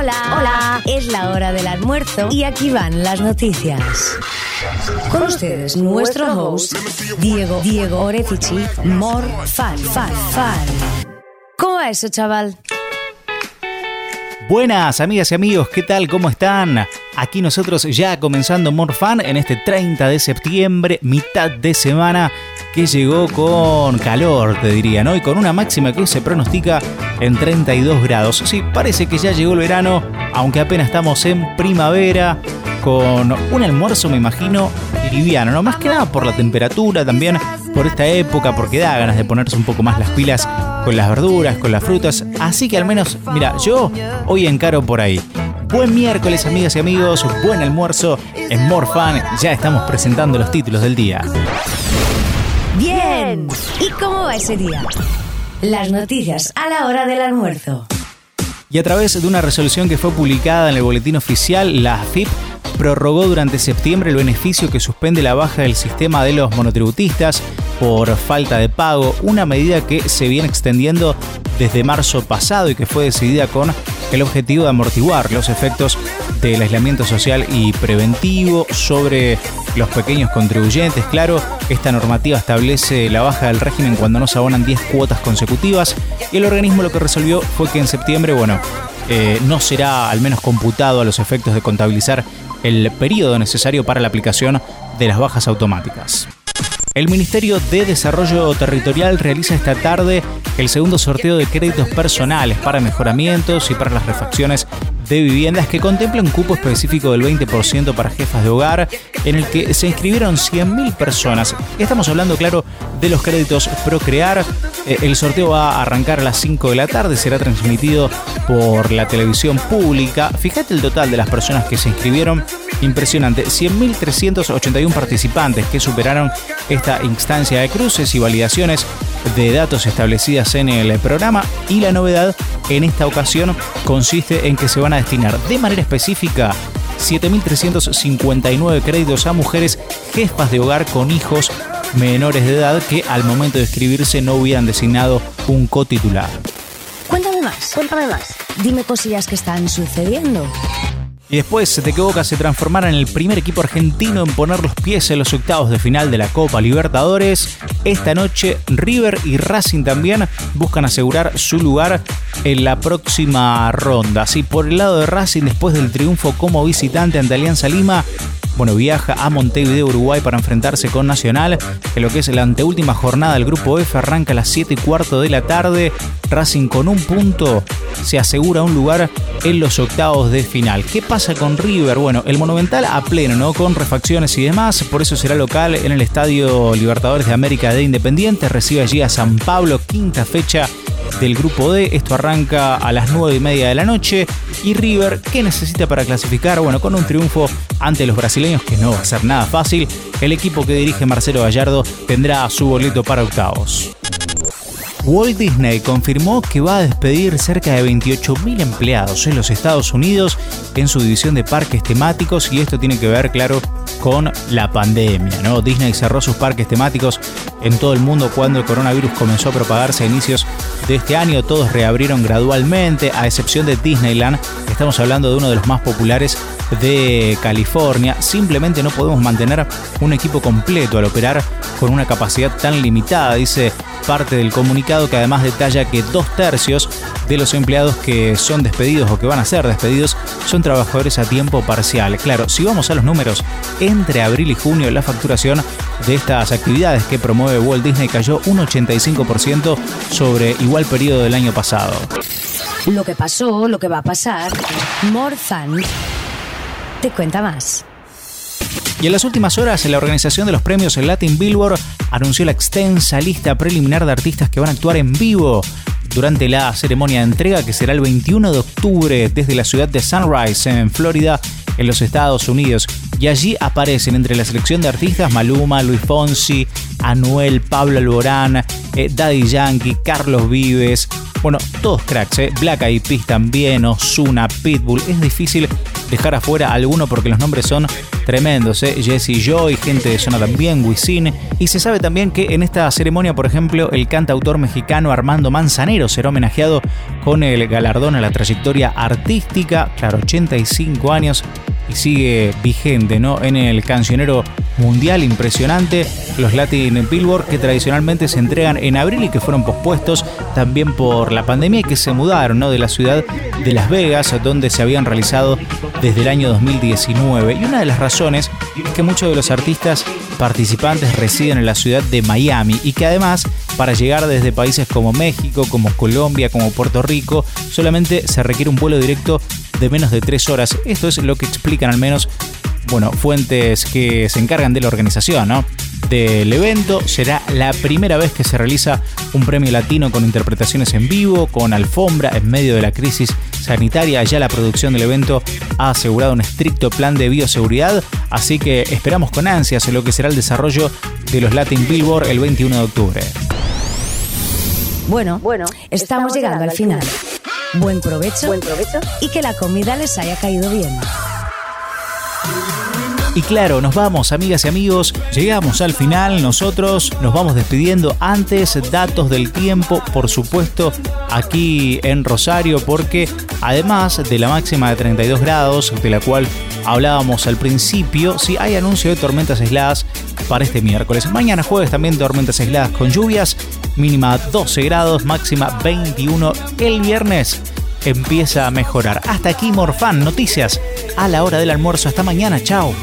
Hola, hola. Es la hora del almuerzo y aquí van las noticias. Con ustedes, nuestro host, Diego, Diego Orefici, More Fan, Fan, Fan. ¿Cómo va eso, chaval? Buenas amigas y amigos, ¿qué tal? ¿Cómo están? Aquí nosotros ya comenzando More Fan en este 30 de septiembre, mitad de semana que llegó con calor, te diría, ¿no? Y con una máxima que se pronostica en 32 grados. Sí, parece que ya llegó el verano, aunque apenas estamos en primavera, con un almuerzo, me imagino, liviano, ¿no? Más que nada por la temperatura, también por esta época, porque da ganas de ponerse un poco más las pilas con las verduras, con las frutas. Así que al menos, mira, yo hoy encaro por ahí. Buen miércoles, amigas y amigos, buen almuerzo en Morfan. Ya estamos presentando los títulos del día. Bien. ¿Y cómo va ese día? Las noticias a la hora del almuerzo. Y a través de una resolución que fue publicada en el boletín oficial, la AFIP prorrogó durante septiembre el beneficio que suspende la baja del sistema de los monotributistas por falta de pago, una medida que se viene extendiendo desde marzo pasado y que fue decidida con el objetivo de amortiguar los efectos del aislamiento social y preventivo sobre los pequeños contribuyentes. Claro, esta normativa establece la baja del régimen cuando no se abonan 10 cuotas consecutivas y el organismo lo que resolvió fue que en septiembre, bueno, eh, no será al menos computado a los efectos de contabilizar el periodo necesario para la aplicación de las bajas automáticas. El Ministerio de Desarrollo Territorial realiza esta tarde el segundo sorteo de créditos personales para mejoramientos y para las refacciones de viviendas que contempla un cupo específico del 20% para jefas de hogar, en el que se inscribieron 100.000 personas. Estamos hablando, claro, de los créditos Procrear. Eh, el sorteo va a arrancar a las 5 de la tarde, será transmitido por la televisión pública. Fíjate el total de las personas que se inscribieron. Impresionante, 100.381 participantes que superaron esta instancia de cruces y validaciones de datos establecidas en el programa y la novedad en esta ocasión consiste en que se van a destinar de manera específica 7.359 créditos a mujeres jefas de hogar con hijos menores de edad que al momento de escribirse no hubieran designado un cotitular. Cuéntame más, cuéntame más. Dime cosillas que están sucediendo. Y después de que Boca se transformara en el primer equipo argentino en poner los pies en los octavos de final de la Copa Libertadores, esta noche River y Racing también buscan asegurar su lugar en la próxima ronda. Así por el lado de Racing, después del triunfo como visitante ante Alianza Lima, bueno, viaja a Montevideo, Uruguay para enfrentarse con Nacional, en lo que es la anteúltima jornada del Grupo F, arranca a las 7 y cuarto de la tarde. Racing con un punto se asegura un lugar en los octavos de final. ¿Qué pasa con River? Bueno, el Monumental a pleno, ¿no? Con refacciones y demás, por eso será local en el Estadio Libertadores de América de Independiente, recibe allí a San Pablo, quinta fecha del grupo D. Esto arranca a las 9 y media de la noche. Y River, ¿qué necesita para clasificar? Bueno, con un triunfo ante los brasileños, que no va a ser nada fácil, el equipo que dirige Marcelo Gallardo tendrá su boleto para octavos. Walt Disney confirmó que va a despedir cerca de 28.000 empleados en los Estados Unidos en su división de parques temáticos y esto tiene que ver, claro, con la pandemia. ¿no? Disney cerró sus parques temáticos en todo el mundo cuando el coronavirus comenzó a propagarse a inicios de este año. Todos reabrieron gradualmente, a excepción de Disneyland. Estamos hablando de uno de los más populares de California. Simplemente no podemos mantener un equipo completo al operar con una capacidad tan limitada, dice parte del comunicado que además detalla que dos tercios de los empleados que son despedidos o que van a ser despedidos son trabajadores a tiempo parcial. Claro, si vamos a los números, entre abril y junio la facturación de estas actividades que promueve Walt Disney cayó un 85% sobre igual periodo del año pasado. Lo que pasó, lo que va a pasar, More te cuenta más. Y en las últimas horas, la organización de los premios Latin Billboard anunció la extensa lista preliminar de artistas que van a actuar en vivo durante la ceremonia de entrega que será el 21 de octubre desde la ciudad de Sunrise en Florida, en los Estados Unidos. Y allí aparecen entre la selección de artistas Maluma, Luis Fonsi, Anuel, Pablo Alborán, eh, Daddy Yankee, Carlos Vives. Bueno, todos cracks, ¿eh? Black Eyed Peas también, Ozuna, Pitbull. Es difícil dejar afuera alguno porque los nombres son tremendos, ¿eh? Jesse Joy, gente de zona también, Wisin. Y se sabe también que en esta ceremonia, por ejemplo, el cantautor mexicano Armando Manzanero será homenajeado con el galardón a la trayectoria artística, claro, 85 años y sigue vigente, ¿no? En el cancionero mundial impresionante, los Latin Billboard que tradicionalmente se entregan en abril y que fueron pospuestos también por la pandemia y que se mudaron, ¿no? De la ciudad de Las Vegas, donde se habían realizado desde el año 2019. Y una de las razones es que muchos de los artistas participantes residen en la ciudad de Miami y que además para llegar desde países como México, como Colombia, como Puerto Rico, solamente se requiere un vuelo directo de menos de tres horas. Esto es lo que explican al menos, bueno, fuentes que se encargan de la organización, ¿no? Del evento será la primera vez que se realiza un premio latino con interpretaciones en vivo, con alfombra en medio de la crisis sanitaria. Ya la producción del evento ha asegurado un estricto plan de bioseguridad, así que esperamos con ansias lo que será el desarrollo de los Latin Billboard el 21 de octubre. Bueno, bueno, estamos, llegando, al final. Buen provecho. Buen provecho. Y que la comida les haya caído bien. Y claro, nos vamos, amigas y amigos. Llegamos al final. Nosotros nos vamos despidiendo. Antes, datos del tiempo, por supuesto, aquí en Rosario, porque además de la máxima de 32 grados, de la cual hablábamos al principio, sí hay anuncio de tormentas aisladas para este miércoles. Mañana jueves también tormentas aisladas con lluvias, mínima 12 grados, máxima 21 el viernes empieza a mejorar. Hasta aquí Morfan, noticias a la hora del almuerzo. Hasta mañana, chao.